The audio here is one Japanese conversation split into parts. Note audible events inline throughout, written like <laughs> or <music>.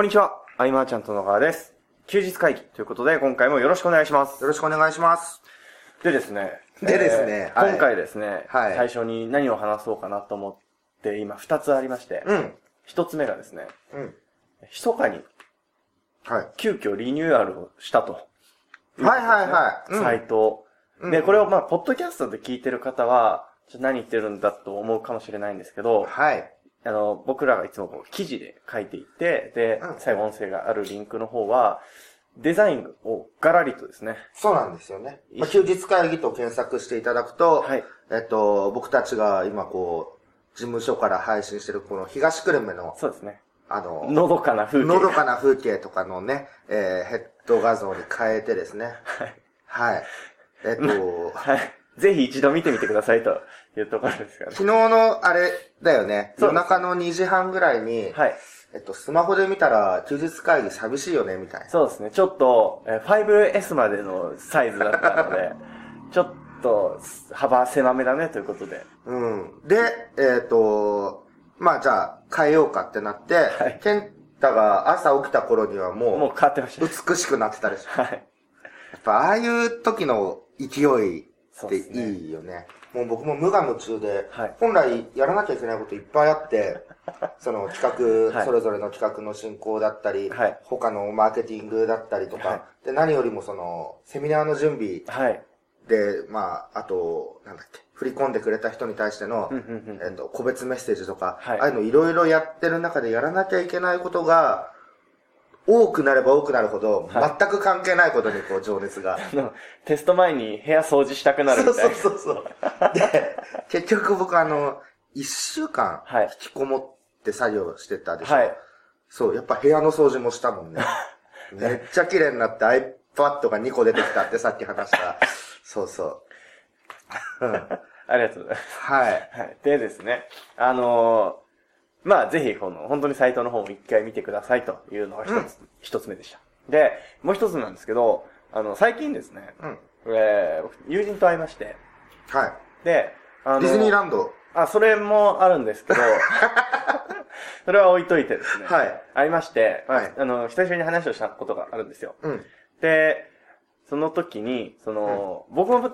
こんにちは、アイマーちゃんと野川です。休日会議ということで、今回もよろしくお願いします。よろしくお願いします。でですね。でですねはい今回ですね、はい最初に何を話そうかなと思って、今二つありまして、うん。一つ目がですね、うん。密かにはい。急遽リニューアルをしたと。はいはいはいうんサイトを。うんで、これをまあ、ポッドキャストで聞いてる方は、何言ってるんだと思うかもしれないんですけど、はい。あの、僕らがいつもこう記事で書いていて、でうん、最後音声があるリンクの方は、デザインをガラリとですね、そうなんですよね。まあ、休日会議と検索していただくと、はいえっと、僕たちが今こう、事務所から配信してるこの東久留米の、そうですね、あの、のどかな風景。のどかな風景とかのね、えーヘッド画像に変えてですね。はい。はい。えっと、<laughs> はい。ぜひ一度見てみてくださいというところですからね。昨日のあれだよね、そう夜中の2時半ぐらいに、はい。えっと、スマホで見たら休日会議寂しいよね、みたいな。そうですね。ちょっと、えー 5S までのサイズだったので、<laughs> ちょっと幅狭めだねということで。うん。で、えっ、と、まあじゃあ変えようかってなって、はいケンタが朝起きた頃にはもう、もう変わってましたね。美しくなってたでしょ。や <laughs> はい。っぱああいう時の勢いっていいよね。もう僕も無我夢中で、はい。本来やらなきゃいけないこといっぱいあって、<laughs> その企画、はい。それぞれの企画の進行だったり、はい。他のマーケティングだったりとか、はで、何よりもその、セミナーの準備はい。で、まあ、あと、なんだっけ、振り込んでくれた人に対しての、えっと、個別メッセージとか、はい。ああいうのいろいろやってる中でやらなきゃいけないことが、多くなれば多くなるほど、はい全く関係ないことにこう、情熱が。<laughs> あのテスト前に部屋掃除したくなるそうみたいな。そうそうそう。で、結局僕あの、一週間、はい引きこもって作業してたでしょ。はい。そう、やっぱ部屋の掃除もしたもんね。<laughs> めっちゃ綺麗になって iPad が2個出てきたってさっき話した。そうそう。うん <laughs> ありがとうございます。はい。はい。でですね、あのーまあ、ぜひ、この、本当にサイトの方も一回見てくださいというのが一つ、一、つ目でした。で、もう一つなんですけど、あの、最近ですね、うん。えー僕友人と会いまして、はい。で、あのディズニーランド。あ、それもあるんですけど、<laughs> それは置いといてですね。はい。会いまして、まあはいあの、久しぶりに話をしたことがあるんですよ。うん。で、その時に、その、僕も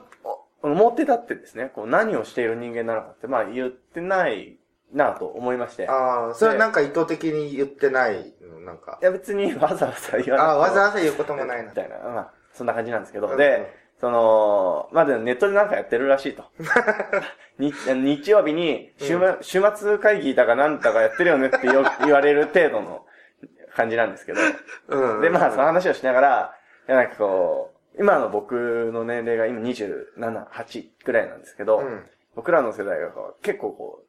お表立ってですね、こう何をしている人間なのかって、まあ言ってないなと思いまして。いああ、それなんか意図的に言ってないのなんか。や別にわざわざ言わなああ、わざわざ言うこともないなみ。たいな、まあ、そんな感じなんですけど、うんうんで、その、まあ、でネットでなんかやってるらしいと。<laughs> 日日曜日に週,、週末会議だかなんだかやってるよねってよ言われる程度の感じなんですけど。うん。で、まあ、その話をしながら、いやなんかこう、今の僕の年齢が今27、8くらいなんですけど、うん。僕らの世代がこう結構こう、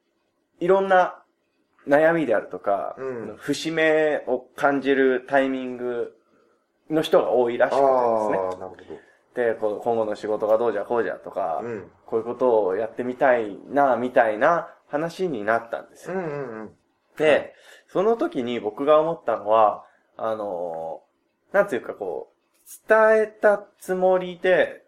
いろんな悩みであるとか、うん節目を感じるタイミングの人が多いらしくてですね。で、今後の仕事がどうじゃこうじゃとか、ど。うん。こういうことをやってみたいな、みたいな話になったんですよ。うんうんうん。で、その時に僕が思ったのは、あのーなんていうかこう、伝えたつもりで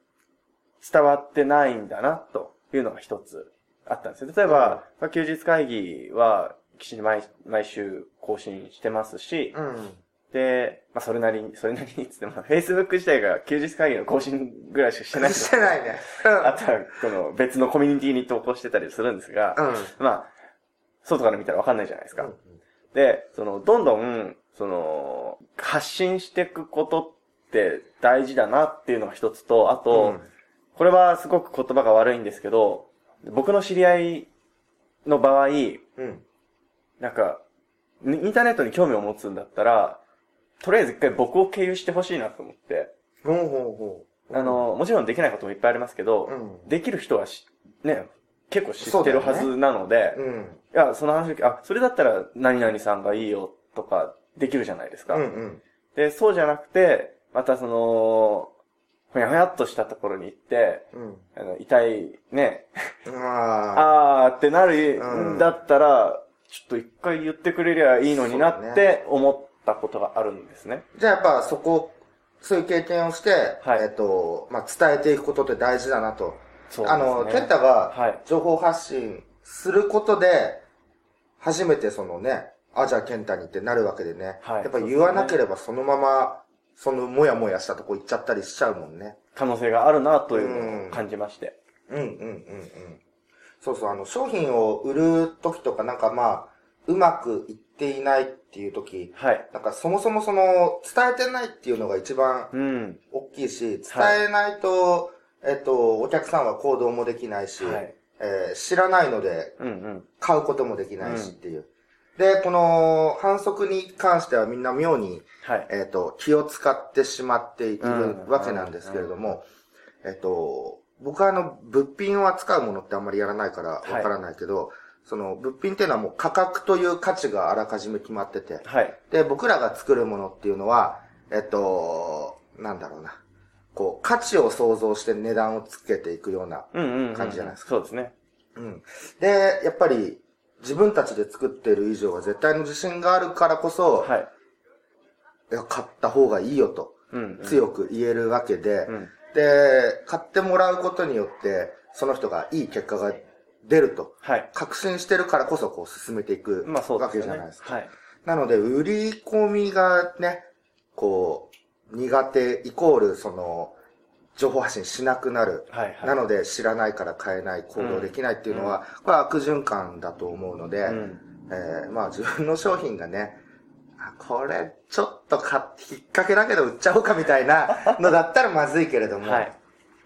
伝わってないんだな、というのが一つあったんですよ。例えば、まあ休日会議は、きちんと毎毎週更新してますし、うん。で、まあそれなりに、それなりにつっても、Facebook 自体が休日会議の更新ぐらいしかしてないしてないね。あとは、この別のコミュニティに投稿してたりするんですが、うん。まあ、外から見たらわかんないじゃないですか。うんで、その、どんどん、その、発信していくことって大事だなっていうのが一つと、あと、うんこれはすごく言葉が悪いんですけど、僕の知り合いの場合、うん。なんか、インターネットに興味を持つんだったら、とりあえず一回僕を経由してほしいなと思って、ほうほうほう。あの、もちろんできないこともいっぱいありますけど、うんできる人はし、ね、結構知ってるはずなので、うん。いや、その話の時、あ、それだったら何々さんがいいよとかできるじゃないですか。うんうん。で、そうじゃなくて、またその、ほやほやっとしたところに行って、うん。あの、痛い、ね、ああ。あーってなるうんんだったら、ちょっと一回言ってくれりゃいいのになって思ったことがあるんですね。じゃあやっぱそこ、そういう経験をして、はいえっと、まあ、伝えていくことって大事だなと。そうあの、ケンタがはい、情報発信することで、初めてそのね、あ、じゃあ健太にってなるわけでね。はいやっぱ言わなければそのまま、そのもやもやしたとこ行っちゃったりしちゃうもんね。可能性があるなというのを感じまして。うんうんうんうん。そうそう、あの、商品を売る時とかなんかまあ、うまくいっていないっていう時、はい。なんかそもそもその、伝えてないっていうのが一番うん。大きいし、伝えないと、えっと、お客さんは行動もできないし、はい。えー知らないのでうんうん。買うこともできないしっていう。で、この反則に関してはみんな妙に、はい。えっ、と、気を使ってしまっているうんわけなんですけれども、えっ、と、僕はあの、物品を扱うものってあんまりやらないからわからないけど、その、物品っていうのはもう価格という価値があらかじめ決まってて、はい。で、僕らが作るものっていうのは、えっ、と、なんだろうな、こう、価値を想像して値段をつけていくような。感じじゃないですかそうですね。うん。で、やっぱり、自分たちで作ってる以上は絶対の自信があるからこそ、はい。買った方がいいよと。うん、うん。強く言えるわけで、うん。で、買ってもらうことによって、その人がいい結果が出ると、はい。確信してるからこそこう進めていくわ。けじゃないですか。はい。なので、売り込みがね、こう、苦手イコール、その、情報発信しなくなる。はい。はい。なので、知らないから買えない、行動できないっていうのは、これは悪循環だと思うので、うん。えーまあ自分の商品がね、あこれ、ちょっと買って、引っ掛けだけど売っちゃおうかみたいなのだったらまずいけれども、はい。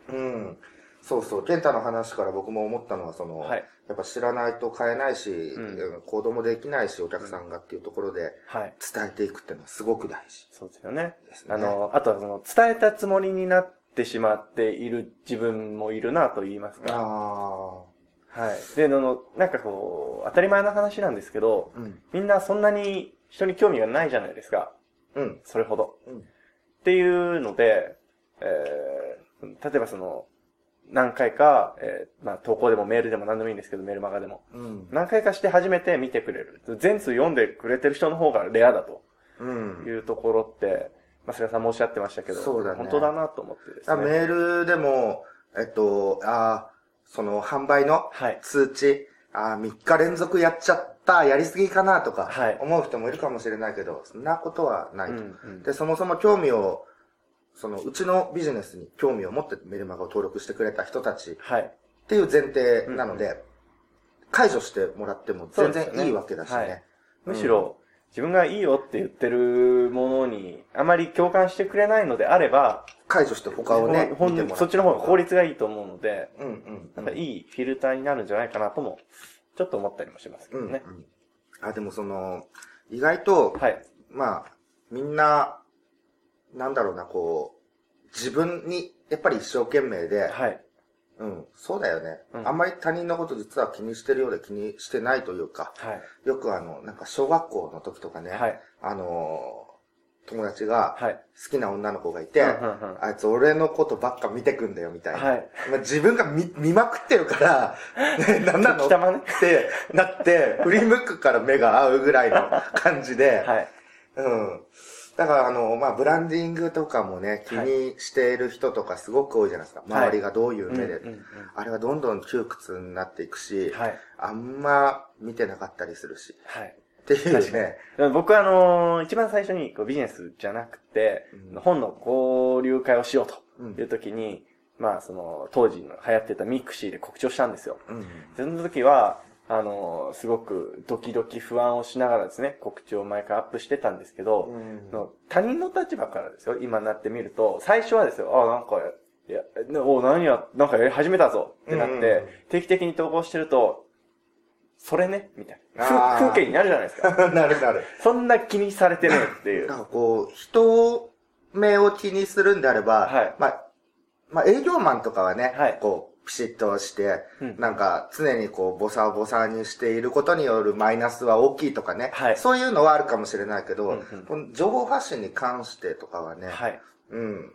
うん。そうそう、健太の話から僕も思ったのは、その、はい。やっぱ知らないと買えないし、うん行動もできないし、お客さんがっていうところではい。伝えていくっていうのはすごく大事そうですよね。あ、の、あとはその、伝えたつもりになってしまっている自分もいるなと言いますか。あはい。で、あの、なんかこう、当たり前の話なんですけど、ーうん。みんなそんなに人に興味がないじゃないですか。うん。それほど。うんっていうので、えー、例えばその、何回か、えー、まあ、投稿でもメールでも何でもいいんですけど、メールマガでも。うん。何回かして初めて見てくれる。全通読んでくれてる人の方がレアだとうん。いうところって、まあ、菅さんもおっしゃってましたけど、そうだね本当だなと思ってですね。あメールでも、えっと、あーその販売のはい。通知、あー3日連続やっちゃった、やりすぎかなとかはい、思う人もいるかもしれないけど、そんなことはないと。うんうんで、そもそも興味を、その、うちのビジネスに興味を持ってメルマガを登録してくれた人たちっはい。ていう前提なので、解除してもらっても全然いいわけだしね。そうですよねむしろ、自分がいいよって言ってるものに、あまり共感してくれないのであれば、解除して他をね、そっちの方が効率。率がいいと思うので、うんうん。なんかいいフィルターになるんじゃないかなとも、ちょっと思ったりもしますけうん、うんどね。。あ、でもその、意外と、はい。まあ、みんな、なんだろうな、こう、自分に、やっぱり一生懸命で、はい。うん、そうだよね、うんあんまり他人のこと実は気にしてるようで気にしてないというか、はい。よくあの、なんか小学校の時とかね、はい。あのー友達がはい。好きな女の子がいて、うんうんうんあいつ俺のことばっか見てくんだよみたいな。はい。まあ、自分が見見まくってるから、<laughs> ね、なんなの？ってなって、振り向くから目が合うぐらいの感じで、はい。うん。だから、あの、まあ、ブランディングとかもね、気にしている人とかすごく多いじゃないですか。周りがどういう目で。うんうんうんあれはどんどん窮屈になっていくし、はい。あんま見てなかったりするし。はい。っていうね。僕はあのー一番最初にこうビジネスじゃなくて、うん本の交流会をしようとうんいう時に、まあその当時の流行ってたミクシーで告知をしたんですよ。うん。その時は、あのーすごくドキドキ不安をしながらですね、告知を毎回アップしてたんですけど、うんの他人の立場からですよ、今になってみると、最初はですよ、あ、なんか、いや、ねお、何や、なんかやり始めたぞってなって、うん定期的に投稿してると、それねみたいな。風風景になるじゃないですか。<laughs> なるなる。そんな気にされてねえっていう。なんかこう、人目を気にするんであれば、はいまあ、まあ営業マンとかはね、はいこう、ピシッとして、うんなんか常にこう、ボサボサにしていることによるマイナスは大きいとかね、はいそういうのはあるかもしれないけど、うんうん情報発信に関してとかはね、はい。うん。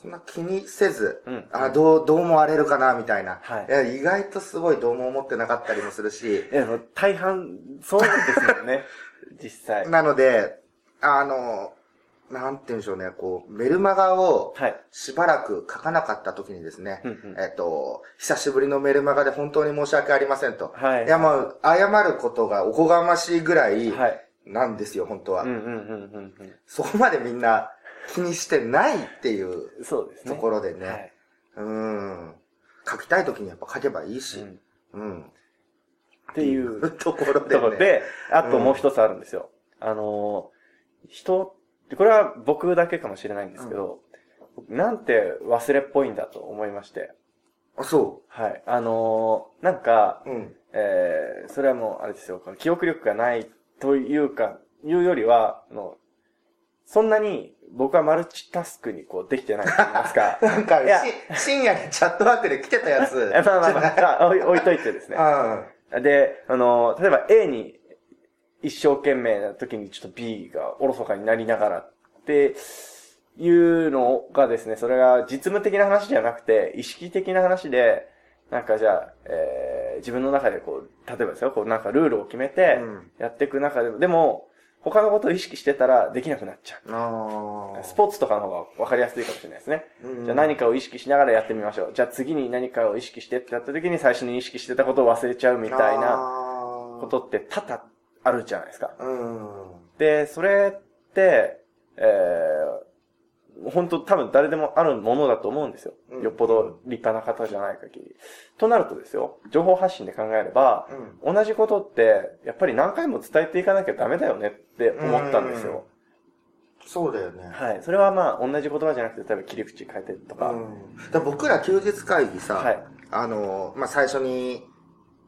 そんな気にせず、うんあ、どう、どう思われるかな、みたいな。はいや、意外とすごいどうも思ってなかったりもするし、え、もう大半、そうですよね。<laughs> 実際。なので、あの、なんて言うんでしょうね、こう、メルマガをはい。しばらく書かなかった時にですね、うんうんえっと、久しぶりのメルマガで本当に申し訳ありませんと。はい。いや、もう、謝ることがおこがましいぐらいはい。なんですよ、本当は。うんうんうんうんそこまでみんな気にしてないっていううん。そうですね。ところでね。はい。うん。書きたい時にやっぱ書けばいいし。うんうん。っていうところで、ね。で、あともう一つあるんですよ。あの、人、これは僕だけかもしれないんですけど、なんて忘れっぽいんだと思いまして。あ、そはい。あのーなんか、う。うん。えー、それはもう、あれですよ、記憶力がないというか、いうよりは、あの、そんなに僕はマルチタスクにこうできてないと言いますか。<laughs> なんか深夜にチャットワークで来てたやつ。<laughs> まあまあまあ、あ置いといてですね。あで、あの、例えば A に一生懸命な時にちょっと B がおろそかになりながらっていうのがですね、それが実務的な話じゃなくて、意識的な話で、なんかじゃあ、えー、自分の中でこう、例えばですよ、こうなんかルールを決めてうんやっていく中でも、でも、他のことを意識してたらできなくなっちゃう。スポーツとかの方が分かりやすいかもしれないですね。うんじゃあ何かを意識しながらやってみましょう。じゃあ次に何かを意識してってやった時に最初に意識してたことを忘れちゃうみたいななことって多々あるじゃないですか。うん。で、それって、えー、本当多分誰でもあるものだと思うんですよ。うんよっぽど立派な方じゃない限り。となるとですよ、情報発信で考えれば、うん。同じことって、やっぱり何回も伝えていかなきゃダメだよねって思ったんですよ。そうだよね。はい。それはまあ、同じ言葉じゃなくて、例えば切り口変えてとか。うん。だ僕ら休日会議さ、はい。あの、まあ、最初に、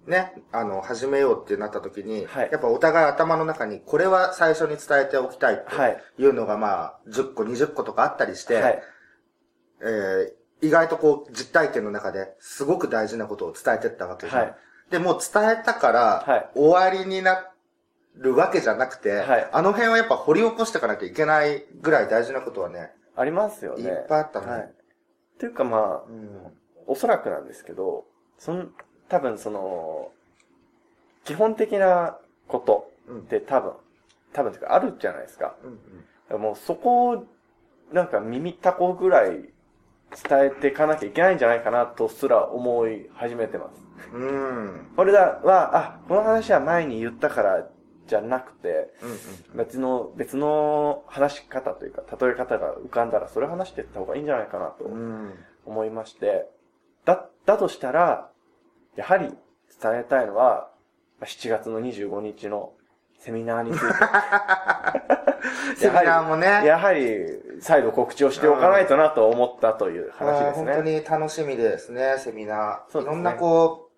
ね、あの、始めようってなった時に、はいやっぱお互い頭の中に、これは最初に伝えておきたいってはい。いうのが、まあ、10個、20個とかあったりして、はい。えー意外とこう、実体験の中ですごく大事なことを伝えてったわけじゃん。はいで、もう伝えたから、はい終わりになるわけじゃなくて、はいあの辺はやっぱ掘り起こしていかなきゃいけないぐらい大事なことはね、ありますよね。いっぱいあったねはい。っていうかまあ、うん。おそらくなんですけど、そん、多分その、基本的なことうんって多分、多分というかあるじゃないですか。うんもうそこを、なんか耳たこぐらい伝えていかなきゃいけないんじゃないかなとすら思い始めてます。うん。うん。これだは、あ、この話は前に言ったからじゃなくて、うん。別の、別の話し方というか、例え方が浮かんだら、それ話していった方がいいんじゃないかなとうん。思いまして、だ、だとしたら、やはり伝えたいのは、まあ7月の25日のセミナーについ <laughs> セミナーもね。て、やはり再度告知をしておかないとなと思ったという話ですあー本当ね。に楽しみですね、セミナー。ねいろんなこ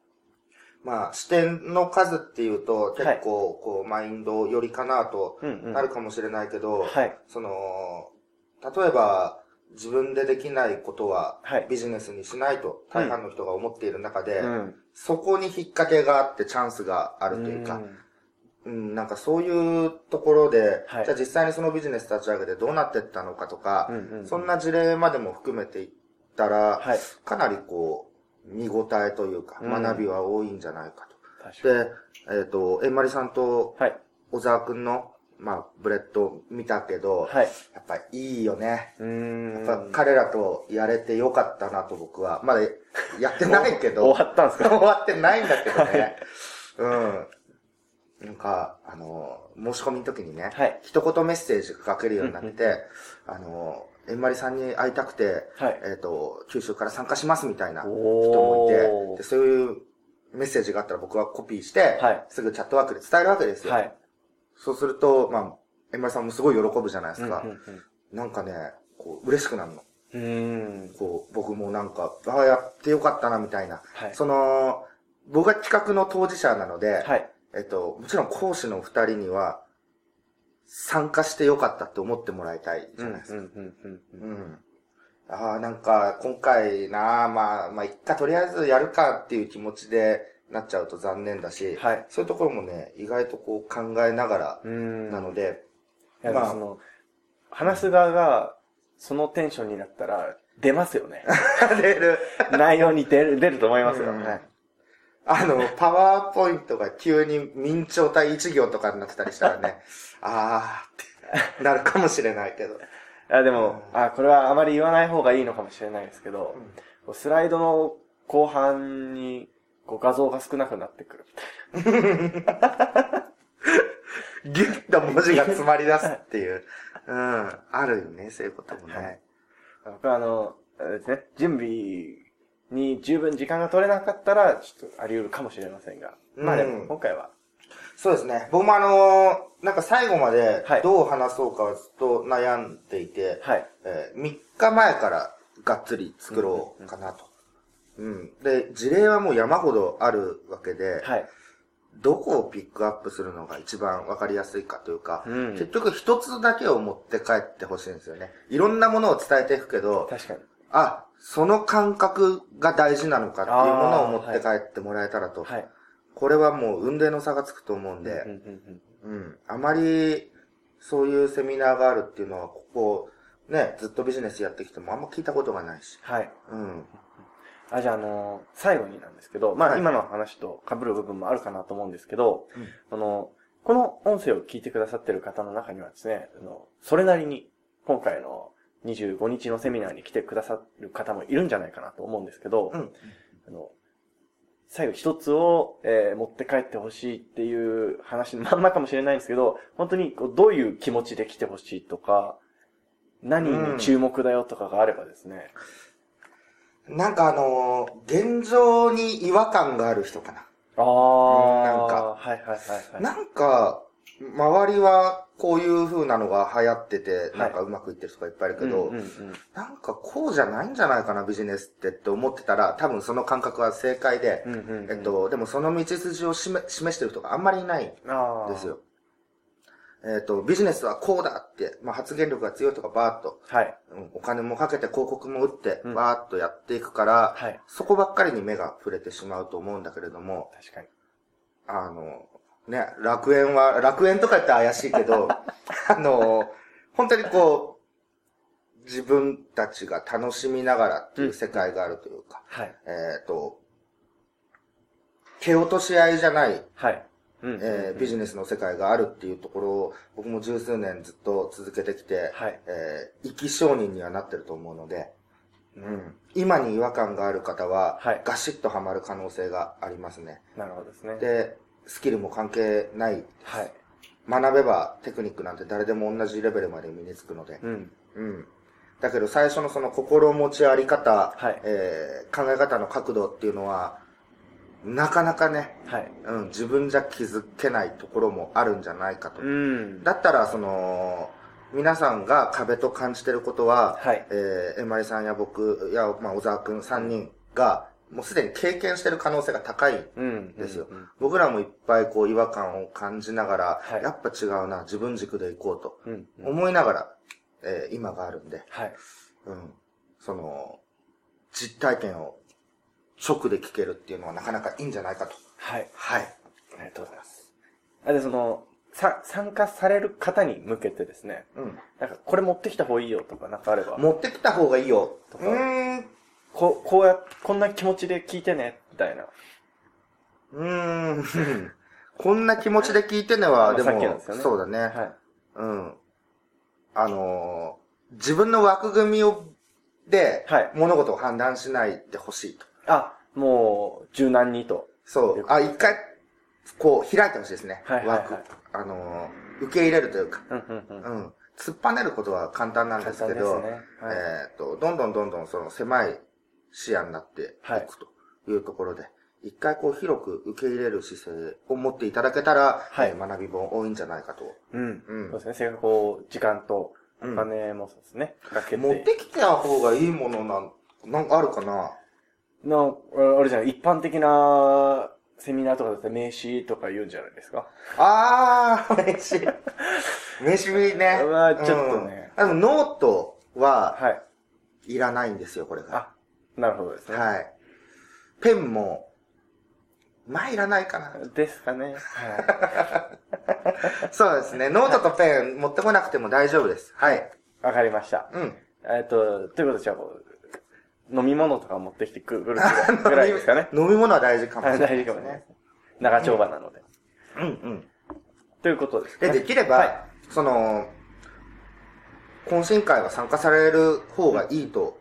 う、まあ、視点の数っていうと、結はい構、こう、マインド寄りかなと。なるかもしれないけど、はい。その、例えば、自分でできないことははいビジネスにしないと大半の人が思っている中で、うん。そこに引っ掛けがあってチャンスがあるというか、んうん、なんかそういうところで、はいじゃあ実際にそのビジネス立ち上げてどうなってったのかとか、うんうんそんな事例までも含めていったら、はい。かなりこう、見応えというか、うん学びは多いんじゃないかと。確かに。で、えっ、と、えんまりさんとはい。小沢くんの、まあ、スレッド見たけど、はい。やっぱいいよね。うーん。やっぱ彼らとやれてよかったなと僕は。まだやってないけど。<laughs> 終わったんですか？終わってないんだけどね。うん。なんか、あの、申し込みの時にね、はい。一言メッセージが書けるようになって、あの、えんまりさんに会いたくて、はい。えっ、と、九州から参加しますみたいな人おもいて、そういうメッセージがあったら僕はコピーして、はいすぐチャットワークで伝えるわけですよ。はい。そうすると、まあ、えんまりさんもすごい喜ぶじゃないですか。うんなんかね、こう、嬉しくなるの。うん。こう、僕もなんか、ああ、やってよかったな、みたいな。はい。その、僕が企画の当事者なので、はい。えっと、もちろん講師の二人には、参加してよかったって思ってもらいたいじゃないですか。うんうんうんうんうん。ああ、なんか、今回な、まあ、まあ、一回とりあえずやるかっていう気持ちでなっちゃうと残念だし、はい。そういうところもね、意外とこう考えながら。なので、まあその、話す側が、そのテンションになったら、出ますよね。<laughs> 出る。内容に出る、出ると思いますよ。うんはい。あの、パワーポイントが急に明朝体一行とかになってたりしたらね、<laughs> あーってなるかもしれないけど。あでも、あ、これはあまり言わない方がいいのかもしれないですけど、こうスライドの後半にこう画像が少なくなってくるみたいギュッと文字が詰まり出すっていう。うん。あるよね、そういうこともね。はいな。僕はあの、あれですね、準備に十分時間が取れなかったら、ちょっとあり得るかもしれませんが。まあでも、うん今回は、そうですね。僕もあのーなんか最後まではいどう話そうかはずっと悩んでいて、はい。え3日前からがっつり作ろうかなと。うん。で、事例はもう山ほどあるわけで、はい。どこをピックアップするのが一番わかりやすいかというか、うん結局一つだけを持って帰ってほしいんですよね。いろんなものを伝えていくけど、確かに。あ、その感覚が大事なのかっていうものを持って帰ってもらえたらと。はい。これはもう運命の差がつくと思うんで、うん。あまり、そういうセミナーがあるっていうのは、ここ、ね、ずっとビジネスやってきてもあんま聞いたことがないし。はい。うん。あ、じゃあ、あのー最後になんですけど、まあ、はい。今の話と被る部分もあるかなと思うんですけど、うん。あの、この音声を聞いてくださってる方の中にはですね、あの、それなりに、今回の25日のセミナーに来てくださる方もいるんじゃないかなと思うんですけど、うん。あの、最後一つを、えー持って帰ってほしいっていう話のまんまかもしれないんですけど、本当にこうどういう気持ちで来てほしいとか、何に注目だよとかがあればですね、なんかあのー現状に違和感がある人かな。ああ、なんかはいはいはいはい。なんか、周りはこういう風なのが流行ってて、いなんかうまくいってる人がいっぱいいるけど、うんうんうんなんかこうじゃないんじゃないかな、ビジネスってって思ってたら、多分その感覚は正解で、うんうんうんえっと、でもその道筋を示示してる人があんまりいないんですよ。えっと、ビジネスはこうだって、まあ、発言力が強いとかバーッと、はい。うんお金もかけて広告も打ってうん、バーッとやっていくから、はい。そこばっかりに目が触れてしまうと思うんだけれども、確かに。あの、ね、楽園は、楽園とか言って怪しいけど、<laughs> あの、本当にこう、自分たちが楽しみながらっていう世界があるというか、はい。えっ、と、蹴落とし合いじゃない、はい。うんえービジネスの世界があるっていうところを、僕も十数年ずっと続けてきて、はい。えー生き証人にはなってると思うので、うん、今に違和感がある方は、はいガシッとハマる可能性がありますね。なるほどですね。で、スキルも関係ない。はい。学べばテクニックなんて誰でも同じレベルまで身につくので。うん。うん。だけど最初のその心持ちあり方、はいえー考え方の角度っていうのは、なかなかね、はい。うん、自分じゃ気づけないところもあるんじゃないかと。うん。だったら、その、皆さんが壁と感じてることは、はい。えー、えまりさんや僕や、まあ、小沢くん3人が、もうすでに経験してる可能性が高いうん。ですようんうん僕らもいっぱいこう違和感を感じながら、はいやっぱ違うな、自分軸で行こうとうん。うん。思いながら、えー今があるんで、はい。うん。その、実体験を直で聞けるっていうのはなかなかいいんじゃないかと。はい。はい。ありがとうございます。あで、その、さ、参加される方に向けてですね、うん。なんか、これ持ってきた方がいいよとか、なんかあれば、持ってきた方がいいよ。とかうーん。こう、こうや、こんな気持ちで聞いてね、みたいな。うーん。<laughs> こんな気持ちで聞いてねは、でも、そうだね。はい。うん。あのー自分の枠組みを、で、はい物事を判断しないでほしいと。あ、もう、柔軟にと。そう。あ、一回、こう、開いてほしいですね。はいはいはい枠。あのー受け入れるというか。うん、うん、うん。うん。突っぱねることは簡単なんですけど、ねはいえっ、と、どんどんどんどんその狭い視野になっていはいくというところで、一回こう広く受け入れる姿勢を持っていただけたら、はいえー学びも多いんじゃないかと。うん。うんそうですね。せっかくこう、時間と、おうん金もそうですね。かけて。持ってきた方がいいものなん、なんかあるかな？な、あれじゃない、一般的なセミナーとかだったら名刺とか言うんじゃないですか？あー、名刺。名刺ね。まあちょっとねうん。あの、ノートははい。いらないんですよ、これが。あ、なるほどですね。はい。ペンも、まあいらないかな。ですかね。はい。<laughs> そうですね。ノートとペン持ってこなくても大丈夫です。はい。わかりました。うん。えっと、ということで、じゃあ飲み物とか持ってきてくる <laughs> ぐらいですかね。飲み物は大事かもしはいれないです <laughs> 大事かもね。長丁場なので。うんうん。ということですで、ね。できれば、はいその、懇親会は参加される方がいいと。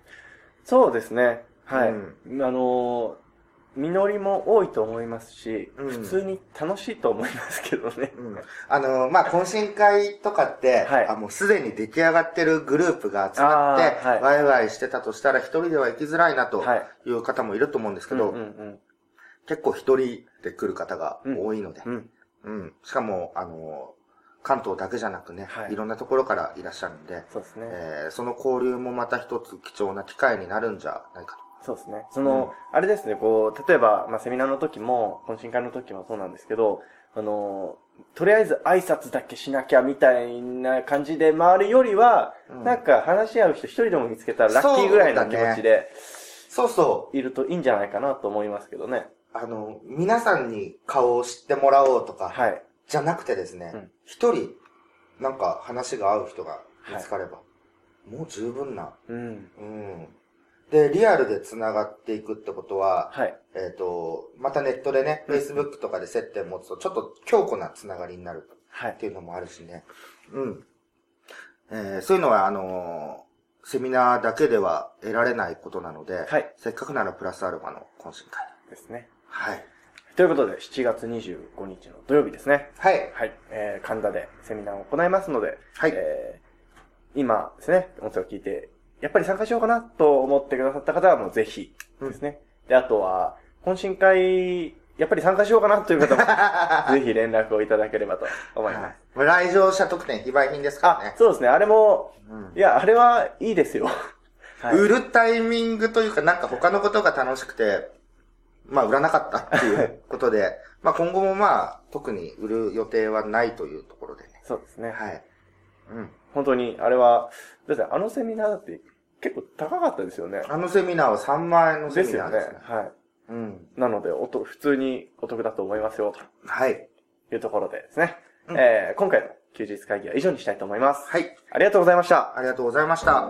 そうですね。はい。うんあのー実りも多いと思いますし、うん普通に楽しいと思いますけどね。うんあの、まあ、懇親会とかって、はいあもうすでに出来上がってるグループが集まって、はいワイワイしてたとしたら一人では行きづらいなとはいいう方もいると思うんですけど、結構一人で来る方が多いので、うん。うん。うん。しかも、あの、関東だけじゃなくね、はいい、ろんなところからいらっしゃるんで、そうですね。えーその交流もまた一つ貴重な機会になるんじゃないかそうですね。その、あれですね、こう、例えば、まあ、セミナーの時も、懇親会の時もそうなんですけど、あの、とりあえず挨拶だけしなきゃみたいな感じで回るよりは、うんなんか話し合う人一人でも見つけたらラッキーぐらいの気持ちでと。そうそう。いるといいんじゃないかなと思いますけどね。あの、皆さんに顔を知ってもらおうとか、はい。じゃなくてですねうん、一、人、なんか話が合う人が見つかれば、もう十分な。うん。うん。で、リアルで繋がっていくってことは、はい。えっ、と、またネットでね、うん Facebook とかで接点持つと、ちょっと強固な繋がりになるはいっ。ていうのもあるしね。うん。えーそういうのは、あのーセミナーだけでは得られないことなので、はいせっかくならプラスアルファの懇親会。ですね。はい。ということで、7月25日の土曜日ですね。はい。はい。えー、神田でセミナーを行いますので、はいえー、今ですね、音声を聞いて、やっぱり参加しようかなと思ってくださった方はもうぜひですね。で、あとは、懇親会、やっぱり参加しようかなという方も、<laughs> ぜひ連絡をいただければと思います。はい来場者特典非売品ですからあね、。そうですね。あれも、うんいや、あれはいいですよ。はい売るタイミングというか、なんか他のことが楽しくて、まあ売らなかったっていうことで、<laughs> まあ今後もまあ特に売る予定はないというところでね。そうですね。はい。うん。本当に、あれは、だってあのセミナーだって結構高かったですよね。あのセミナーは3万円のセですよねミナーですね。。はい。うん。なので、おと、普通にお得だと思いますよ、はい。というところでですね。うんえー、今回の休日会議は以上にしたいと思います。はい。ありがとうございました。ありがとうございました。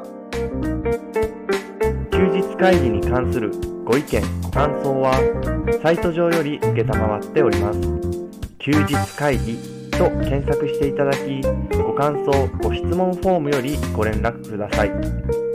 休日会議に関するご意見、ご感想は、サイト上より受けたまわっております。休日会議と検索していただき、ご感想、ご質問フォームよりご連絡ください。